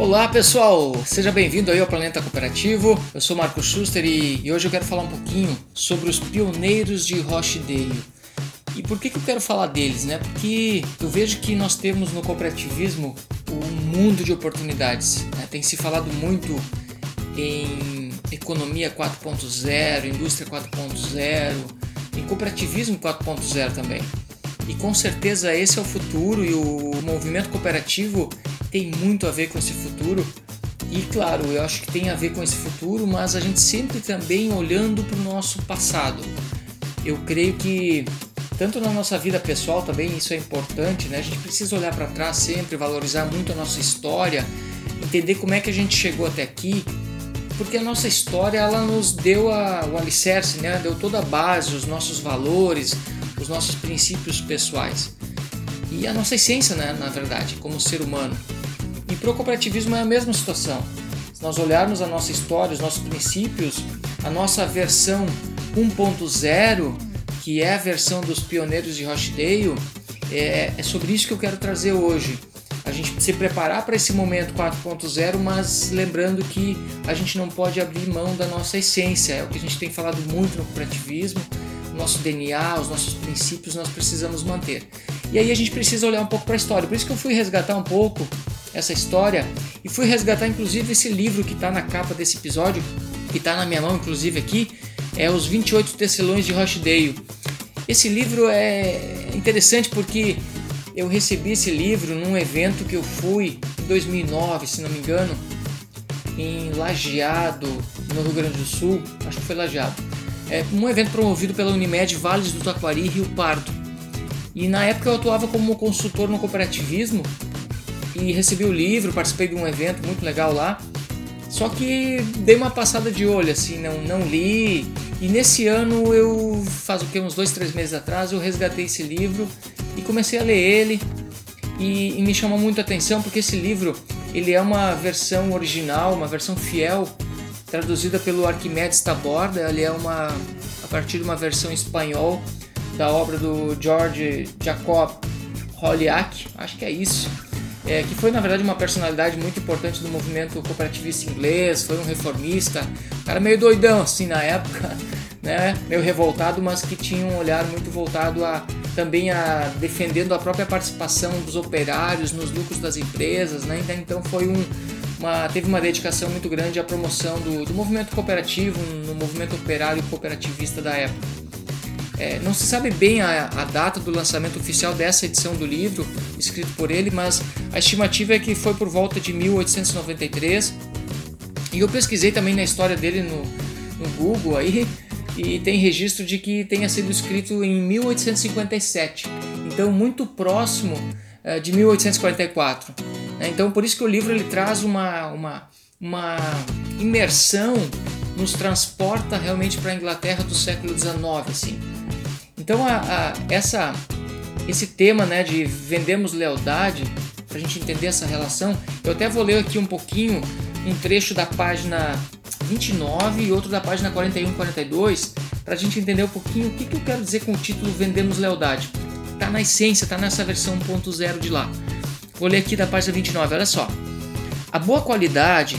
Olá pessoal, seja bem-vindo aí ao Planeta Cooperativo. Eu sou Marco Schuster e, e, hoje eu quero falar um pouquinho sobre os pioneiros de Rochdale. E por que, que eu quero falar deles, né? Porque eu vejo que nós temos no cooperativismo um mundo de oportunidades. Né? Tem se falado muito em economia 4.0, indústria 4.0, em cooperativismo 4.0 também. E com certeza esse é o futuro e o movimento cooperativo tem muito a ver com esse futuro. E claro, eu acho que tem a ver com esse futuro, mas a gente sempre também olhando para o nosso passado. Eu creio que tanto na nossa vida pessoal também isso é importante, né? A gente precisa olhar para trás sempre, valorizar muito a nossa história, entender como é que a gente chegou até aqui, porque a nossa história ela nos deu a, o alicerce, né? Deu toda a base, os nossos valores, os nossos princípios pessoais e a nossa essência, né? Na verdade, como ser humano. E para o cooperativismo é a mesma situação. Se nós olharmos a nossa história, os nossos princípios, a nossa versão 1.0, que é a versão dos pioneiros de Rochdale, é, é sobre isso que eu quero trazer hoje. A gente se preparar para esse momento 4.0, mas lembrando que a gente não pode abrir mão da nossa essência. É o que a gente tem falado muito no cooperativismo, nosso DNA, os nossos princípios nós precisamos manter. E aí a gente precisa olhar um pouco para a história. Por isso que eu fui resgatar um pouco essa história e fui resgatar inclusive esse livro que está na capa desse episódio, que está na minha mão inclusive aqui, é Os 28 Tecelões de Rochdale. Esse livro é interessante porque eu recebi esse livro num evento que eu fui em 2009, se não me engano, em Lajeado, no Rio Grande do Sul, acho que foi Lajeado. É um evento promovido pela Unimed Vales do Taquari Rio Pardo. E na época eu atuava como consultor no cooperativismo e recebi o livro, participei de um evento muito legal lá. Só que dei uma passada de olho, assim, não, não li. E nesse ano eu, faz o que, uns dois, três meses atrás, eu resgatei esse livro e comecei a ler ele. E, e me chamou muito a atenção porque esse livro ele é uma versão original, uma versão fiel, traduzida pelo Arquimedes Taborda. Ele é uma a partir de uma versão espanhol da obra do George Jacob Holliak, acho que é isso é, que foi na verdade uma personalidade muito importante do movimento cooperativista inglês, foi um reformista, cara meio doidão assim na época, né, meio revoltado, mas que tinha um olhar muito voltado a também a defendendo a própria participação dos operários nos lucros das empresas, né, então, então foi um uma, teve uma dedicação muito grande à promoção do, do movimento cooperativo, no movimento operário cooperativista da época. É, não se sabe bem a, a, data do lançamento oficial dessa edição do livro, escrito por ele, mas a estimativa é que foi por volta de 1893. E eu pesquisei também na história dele no, no Google aí, e tem registro de que tenha sido escrito em 1857, então muito próximo uh, de 1844. Né? Então por isso que o livro ele traz uma, uma, uma imersão, nos transporta realmente para a Inglaterra do século XIX, assim. Então a, a, essa, esse tema né, de vendemos lealdade, para a gente entender essa relação, eu até vou ler aqui um pouquinho um trecho da página 29 e outro da página 41 e 42 para a gente entender um pouquinho o que, que eu quero dizer com o título Vendemos Lealdade. Está na essência, está nessa versão 1.0 de lá. Vou ler aqui da página 29, olha só. A boa qualidade,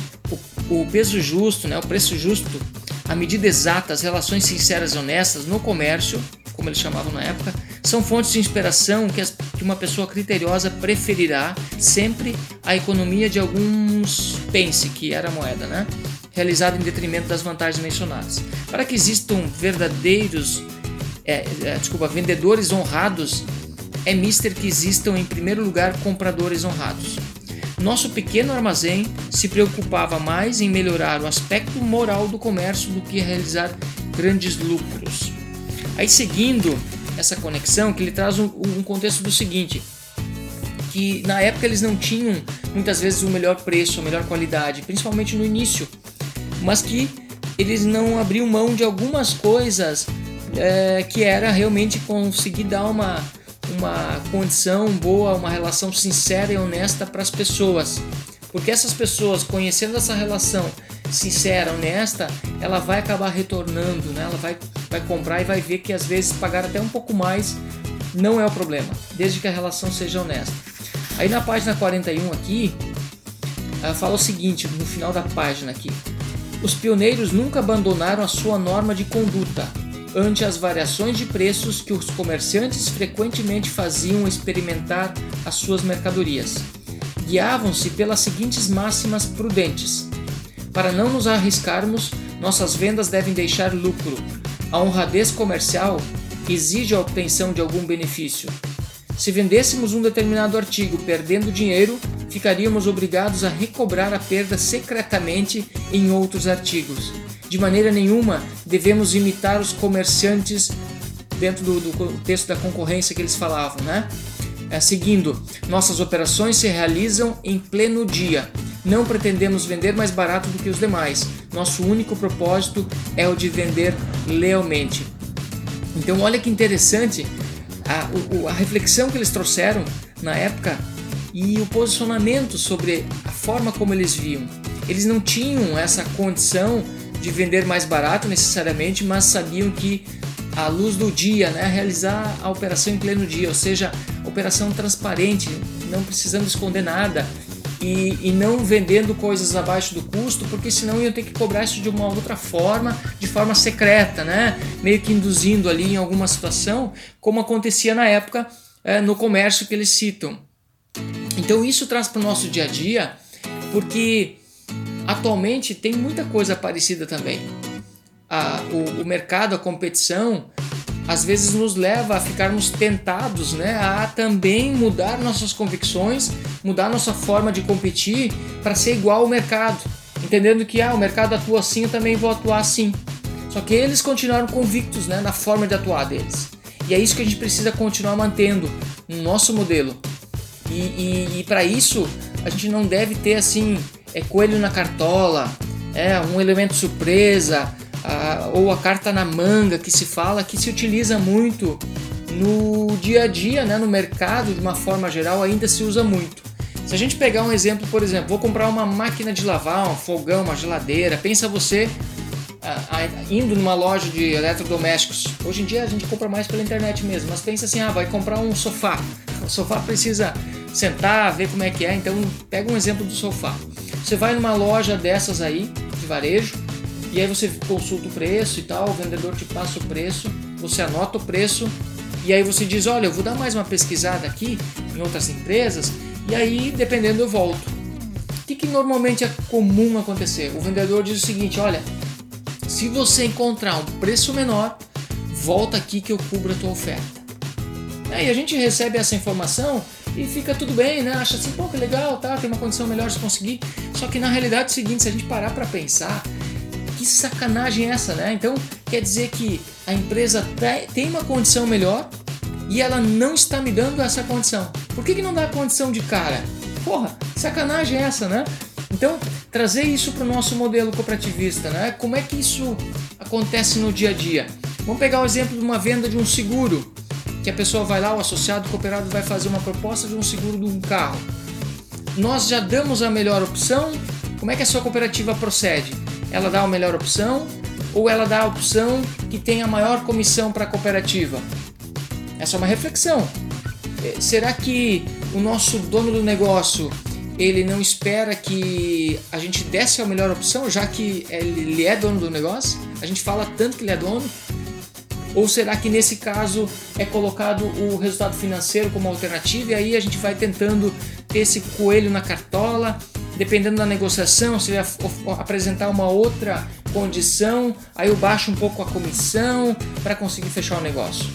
o, o peso justo, né, o preço justo, a medida exata, as relações sinceras e honestas no comércio como eles chamavam na época, são fontes de inspiração que, as, que uma pessoa criteriosa preferirá sempre a economia de alguns pense, que era moeda, né? realizada em detrimento das vantagens mencionadas. Para que existam verdadeiros, é, é, desculpa, vendedores honrados, é mister que existam em primeiro lugar compradores honrados. Nosso pequeno armazém se preocupava mais em melhorar o aspecto moral do comércio do que realizar grandes lucros. Aí seguindo essa conexão, que ele traz um, um contexto do seguinte, que na época eles não tinham muitas vezes o melhor preço, a melhor qualidade, principalmente no início, mas que eles não abriam mão de algumas coisas é, que era realmente conseguir dar uma, uma condição boa, uma relação sincera e honesta para as pessoas. Porque essas pessoas, conhecendo essa relação sincera, honesta, ela vai acabar retornando, né? ela vai, vai comprar e vai ver que às vezes pagar até um pouco mais não é o problema, desde que a relação seja honesta. Aí na página 41 aqui, uh, fala o seguinte no final da página aqui: os pioneiros nunca abandonaram a sua norma de conduta ante as variações de preços que os comerciantes frequentemente faziam experimentar as suas mercadorias. Guiavam-se pelas seguintes máximas prudentes: para não nos arriscarmos, nossas vendas devem deixar lucro. A honradez comercial exige a obtenção de algum benefício. Se vendêssemos um determinado artigo perdendo dinheiro, ficaríamos obrigados a recobrar a perda secretamente em outros artigos. De maneira nenhuma devemos imitar os comerciantes dentro do, do contexto da concorrência que eles falavam, né? É, seguindo, nossas operações se realizam em pleno dia. Não pretendemos vender mais barato do que os demais. Nosso único propósito é o de vender lealmente. Então, olha que interessante a, a reflexão que eles trouxeram na época e o posicionamento sobre a forma como eles viam. Eles não tinham essa condição de vender mais barato necessariamente, mas sabiam que à luz do dia, né, realizar a operação em pleno dia, ou seja, operação transparente, não precisando esconder nada e, e não vendendo coisas abaixo do custo, porque senão iam ter que cobrar isso de uma outra forma, de forma secreta, né, meio que induzindo ali em alguma situação, como acontecia na época é, no comércio que eles citam. Então isso traz para o nosso dia a dia, porque atualmente tem muita coisa parecida também. A, o, o mercado, a competição, às vezes nos leva a ficarmos tentados né, a também mudar nossas convicções, mudar nossa forma de competir para ser igual ao mercado. Entendendo que ah, o mercado atua assim, eu também vou atuar assim. Só que eles continuaram convictos né, na forma de atuar deles. E é isso que a gente precisa continuar mantendo no nosso modelo. E, e, e para isso, a gente não deve ter assim é coelho na cartola, é um elemento surpresa, a, ou a carta na manga que se fala, que se utiliza muito no dia a dia, né, no mercado de uma forma geral, ainda se usa muito. Se a gente pegar um exemplo, por exemplo, vou comprar uma máquina de lavar, um fogão, uma geladeira, pensa você indo numa loja de eletrodomésticos. Hoje em dia a gente compra mais pela internet mesmo, mas pensa assim, ah, vai comprar um sofá. O sofá precisa sentar, ver como é que é, então pega um exemplo do sofá. Você vai numa loja dessas aí, de varejo, e aí você consulta o preço e tal, o vendedor te passa o preço, você anota o preço, e aí você diz, olha, eu vou dar mais uma pesquisada aqui em outras empresas, e aí, dependendo, eu volto. O que, que normalmente é comum acontecer? O vendedor diz o seguinte, olha, se você encontrar um preço menor, volta aqui que eu cubro a tua oferta. Aí a gente recebe essa informação e fica tudo bem, né? Acha assim, pô, que legal, tá? Tem uma condição melhor de conseguir. Só que na realidade é o seguinte, se a gente parar para pensar, que sacanagem é essa, né? Então quer dizer que a empresa tem uma condição melhor e ela não está me dando essa condição. Por que, que não dá a condição de cara? Porra, sacanagem é essa, né? Então, trazer isso para o nosso modelo cooperativista, né? Como é que isso acontece no dia a dia? Vamos pegar o exemplo de uma venda de um seguro que a pessoa vai lá, o associado cooperado vai fazer uma proposta de um seguro de um carro. Nós já damos a melhor opção. Como é que a sua cooperativa procede? Ela dá a melhor opção ou ela dá a opção que tem a maior comissão para a cooperativa? Essa é uma reflexão. É, será que o nosso dono do negócio ele não espera que a gente desse a melhor opção, já que ele é dono do negócio? A gente fala tanto que ele é dono, ou será que nesse caso é colocado o resultado financeiro como alternativa e aí a gente vai tentando ter esse coelho na cartola? Dependendo da negociação, se ele apresentar uma outra condição, aí eu baixo um pouco a comissão para conseguir fechar o negócio.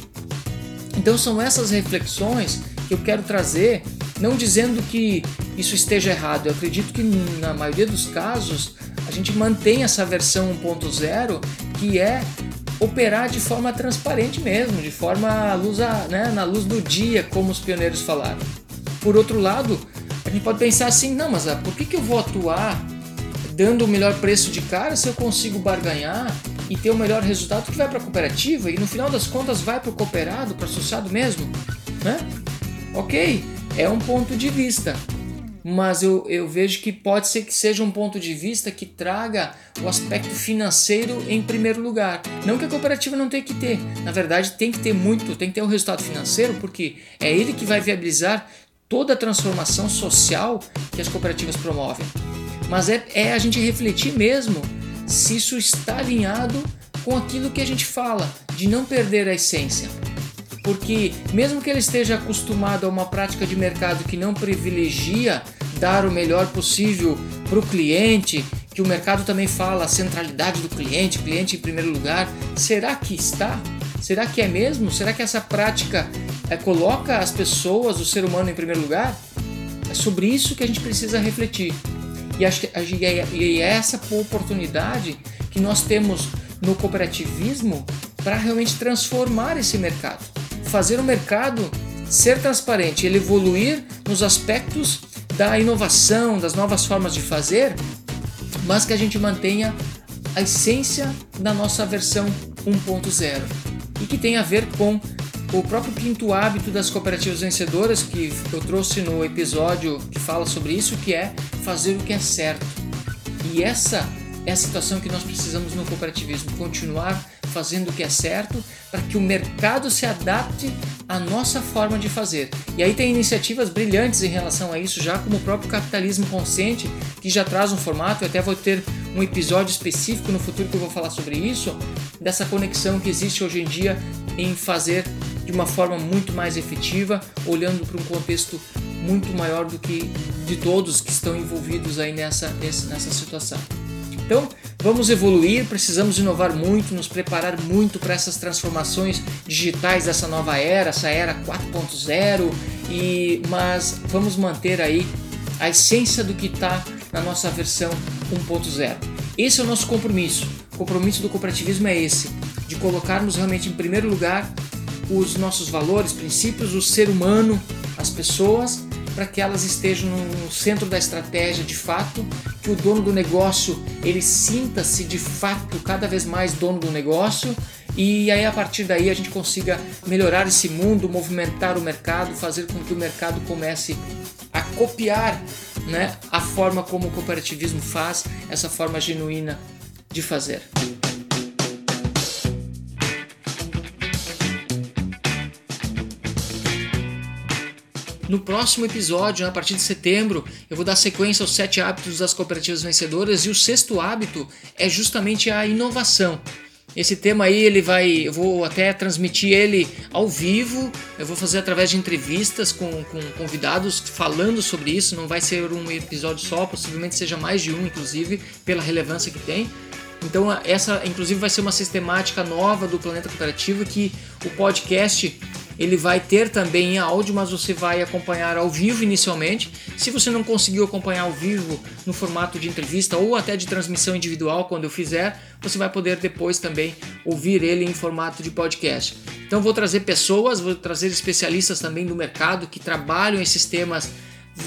Então são essas reflexões que eu quero trazer, não dizendo que isso esteja errado. Eu acredito que na maioria dos casos a gente mantém essa versão 1.0 que é operar de forma transparente mesmo, de forma luz a, né, na luz do dia, como os pioneiros falaram. Por outro lado, a gente pode pensar assim, não, mas ah, por que, que eu vou atuar dando o melhor preço de cara se eu consigo barganhar e ter o melhor resultado que vai para a cooperativa e no final das contas vai para o cooperado, para o associado mesmo? Né? Ok, é um ponto de vista mas eu, eu vejo que pode ser que seja um ponto de vista que traga o aspecto financeiro em primeiro lugar. Não que a cooperativa não tenha que ter, na verdade tem que ter muito, tem que ter um resultado financeiro, porque é ele que vai viabilizar toda a transformação social que as cooperativas promovem. mas é, é a gente refletir mesmo se isso está alinhado com aquilo que a gente fala, de não perder a essência. Porque, mesmo que ele esteja acostumado a uma prática de mercado que não privilegia dar o melhor possível para o cliente, que o mercado também fala a centralidade do cliente, cliente em primeiro lugar, será que está? Será que é mesmo? Será que essa prática é, coloca as pessoas, o ser humano em primeiro lugar? É sobre isso que a gente precisa refletir. E acho que e é essa oportunidade que nós temos no cooperativismo para realmente transformar esse mercado, fazer o mercado ser transparente, ele evoluir nos aspectos da inovação, das novas formas de fazer, mas que a gente mantenha a essência da nossa versão 1.0 e que tem a ver com o próprio quinto hábito das cooperativas vencedoras que eu trouxe no episódio que fala sobre isso, que é fazer o que é certo. E essa é a situação que nós precisamos no cooperativismo, continuar fazendo o que é certo para que o mercado se adapte à nossa forma de fazer. E aí tem iniciativas brilhantes em relação a isso, já como o próprio capitalismo consciente, que já traz um formato, eu até vou ter um episódio específico no futuro que eu vou falar sobre isso, dessa conexão que existe hoje em dia em fazer de uma forma muito mais efetiva, olhando para um contexto muito maior do que de todos que estão envolvidos aí nessa, nessa situação. Então, vamos evoluir, precisamos inovar muito, nos preparar muito para essas transformações digitais dessa nova era, essa era 4.0, e mas vamos manter aí a essência do que está na nossa versão 1.0. Esse é o nosso compromisso. O compromisso do cooperativismo é esse, de colocarmos realmente em primeiro lugar os nossos valores, princípios, o ser humano, as pessoas, para que elas estejam no centro da estratégia de fato, que o dono do negócio ele sinta-se de fato cada vez mais dono do negócio e aí a partir daí a gente consiga melhorar esse mundo, movimentar o mercado, fazer com que o mercado comece a copiar né, a forma como o cooperativismo faz, essa forma genuína de fazer. No próximo episódio, a partir de setembro, eu vou dar sequência aos sete hábitos das cooperativas vencedoras e o sexto hábito é justamente a inovação. Esse tema aí ele vai, eu vou até transmitir ele ao vivo. Eu vou fazer através de entrevistas com, com convidados falando sobre isso. Não vai ser um episódio só, possivelmente seja mais de um, inclusive, pela relevância que tem. Então essa, inclusive, vai ser uma sistemática nova do Planeta Cooperativo que o podcast ele vai ter também em áudio, mas você vai acompanhar ao vivo inicialmente. Se você não conseguiu acompanhar ao vivo no formato de entrevista ou até de transmissão individual quando eu fizer, você vai poder depois também ouvir ele em formato de podcast. Então vou trazer pessoas, vou trazer especialistas também do mercado que trabalham esses temas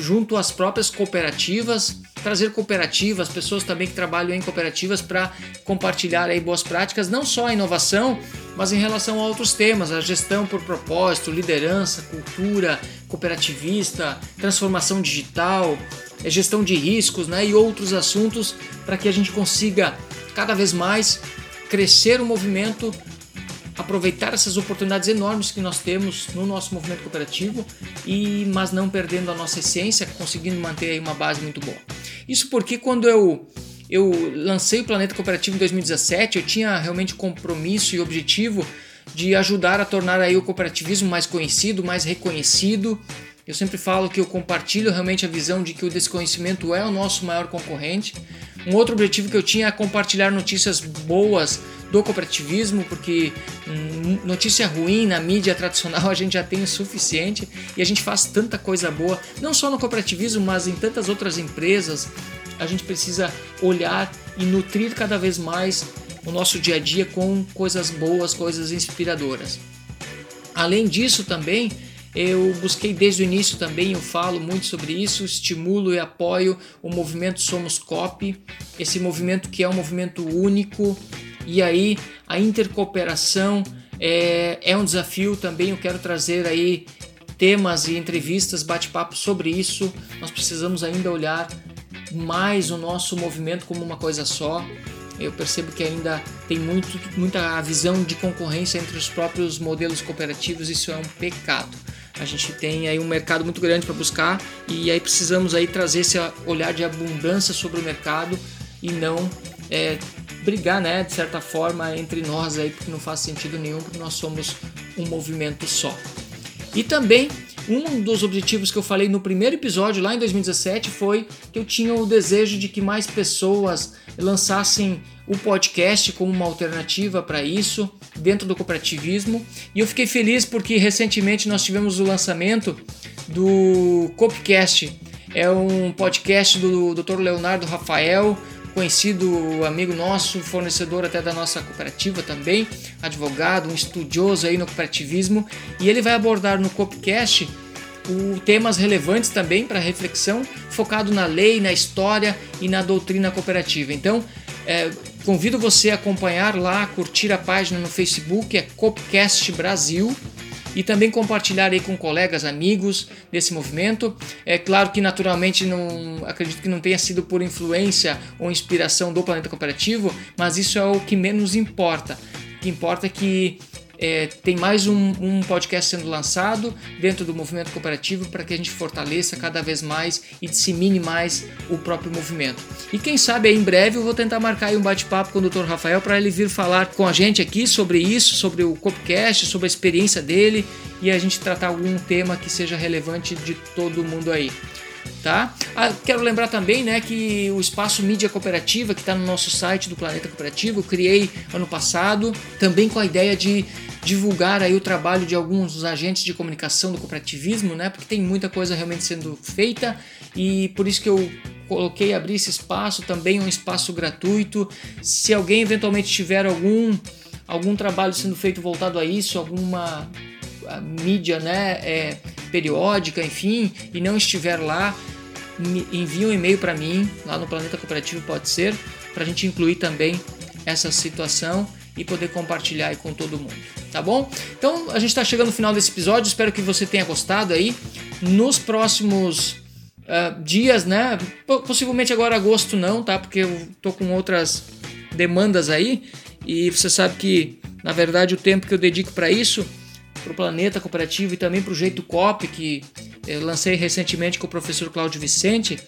junto às próprias cooperativas, trazer cooperativas, pessoas também que trabalham em cooperativas para compartilhar aí boas práticas, não só a inovação, mas em relação a outros temas, a gestão por propósito, liderança, cultura, cooperativista, transformação digital, é, gestão de riscos, né, e outros assuntos para que a gente consiga cada vez mais crescer o movimento aproveitar essas oportunidades enormes que nós temos no nosso movimento cooperativo e mas não perdendo a nossa essência, conseguindo manter aí uma base muito boa. Isso porque quando eu eu lancei o Planeta Cooperativo em 2017, eu tinha realmente compromisso e objetivo de ajudar a tornar aí o cooperativismo mais conhecido, mais reconhecido. Eu sempre falo que eu compartilho realmente a visão de que o desconhecimento é o nosso maior concorrente. Um outro objetivo que eu tinha é compartilhar notícias boas do cooperativismo, porque hum, notícia ruim na mídia tradicional a gente já tem o suficiente e a gente faz tanta coisa boa, não só no cooperativismo, mas em tantas outras empresas. A gente precisa olhar e nutrir cada vez mais o nosso dia a dia com coisas boas, coisas inspiradoras. Além disso, também eu busquei desde o início também, eu falo muito sobre isso, estimulo e apoio o movimento Somos Cop, esse movimento que é um movimento único, e aí a intercooperação é, é um desafio também. Eu quero trazer aí temas e entrevistas, bate-papo sobre isso. Nós precisamos ainda olhar mais o nosso movimento como uma coisa só. Eu percebo que ainda tem muito, muita visão de concorrência entre os próprios modelos cooperativos, isso é um pecado. A gente tem aí um mercado muito grande para buscar e aí precisamos aí trazer esse olhar de abundância sobre o mercado e não é, brigar, né, de certa forma entre nós aí, porque não faz sentido nenhum, porque nós somos um movimento só. E também um dos objetivos que eu falei no primeiro episódio lá em 2017 foi que eu tinha o desejo de que mais pessoas lançassem o podcast como uma alternativa para isso dentro do cooperativismo. E eu fiquei feliz porque recentemente nós tivemos o lançamento do Copcast. É um podcast do Dr. Leonardo Rafael, conhecido amigo nosso, fornecedor até da nossa cooperativa também, advogado, um estudioso aí no cooperativismo, e ele vai abordar no Copcast o temas relevantes também para reflexão, focado na lei, na história e na doutrina cooperativa. Então, é, convido você a acompanhar lá, curtir a página no Facebook, é Copcast Brasil e também compartilhar aí com colegas, amigos desse movimento. É claro que naturalmente não acredito que não tenha sido por influência ou inspiração do Planeta Cooperativo, mas isso é o que menos importa. O que importa é que é, tem mais um, um, podcast sendo lançado dentro do movimento cooperativo para que a gente fortaleça cada vez mais e dissemine mais o próprio movimento. E quem sabe aí, em breve eu vou tentar marcar um bate-papo com o Dr. Rafael para ele vir falar com a gente aqui sobre isso, sobre o Copcast, sobre a experiência dele e a gente tratar algum tema que seja relevante de todo mundo aí tá? Ah, quero lembrar também, né, que o espaço mídia cooperativa que está no nosso site do Planeta Cooperativo, eu criei ano passado, também com a ideia de divulgar aí o trabalho de alguns agentes de comunicação do cooperativismo, né? Porque tem muita coisa realmente sendo feita e por isso que eu coloquei abrir esse espaço também um espaço gratuito. Se alguém eventualmente tiver algum algum trabalho sendo feito voltado a isso, alguma mídia, né, é, periódica, enfim, e não estiver lá, envie um e-mail para mim lá no Planeta Cooperativo pode ser, para a gente incluir também essa situação e poder compartilhar aí com todo mundo, tá bom? Então a gente está chegando no final desse episódio, espero que você tenha gostado aí. Nos próximos uh, dias, né? Possivelmente agora agosto não, tá? Porque eu tô com outras demandas aí e você sabe que na verdade o tempo que eu dedico para isso, para o planeta cooperativo e também para o jeito cop que eu lancei recentemente com o professor Cláudio Vicente.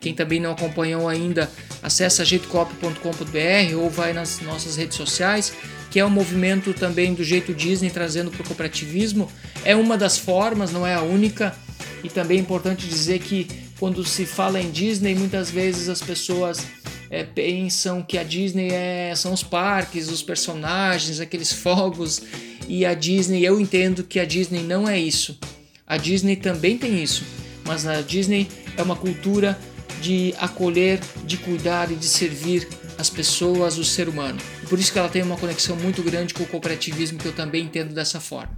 Quem também não acompanhou ainda, acessa jeitocop.com.br ou vai nas nossas redes sociais, que é um movimento também do jeito Disney trazendo para o cooperativismo. É uma das formas, não é a única. E também é importante dizer que quando se fala em Disney, muitas vezes as pessoas é, pensam que a Disney é, são os parques, os personagens, aqueles fogos. E a Disney, eu entendo que a Disney não é isso. A Disney também tem isso, mas a Disney é uma cultura de acolher, de cuidar e de servir as pessoas, o ser humano. Por isso que ela tem uma conexão muito grande com o cooperativismo que eu também entendo dessa forma.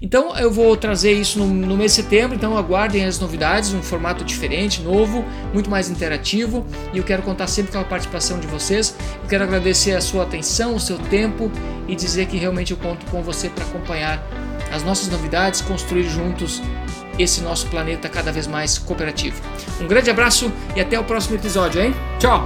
Então eu vou trazer isso no, no, mês de setembro, então aguardem as novidades, um formato diferente, novo, muito mais interativo e eu quero contar sempre com a participação de vocês. Eu quero agradecer a sua atenção, o seu tempo e dizer que realmente eu conto com você para acompanhar as nossas novidades, construir juntos esse nosso planeta cada vez mais cooperativo. Um grande abraço e até o próximo episódio, hein? Tchau!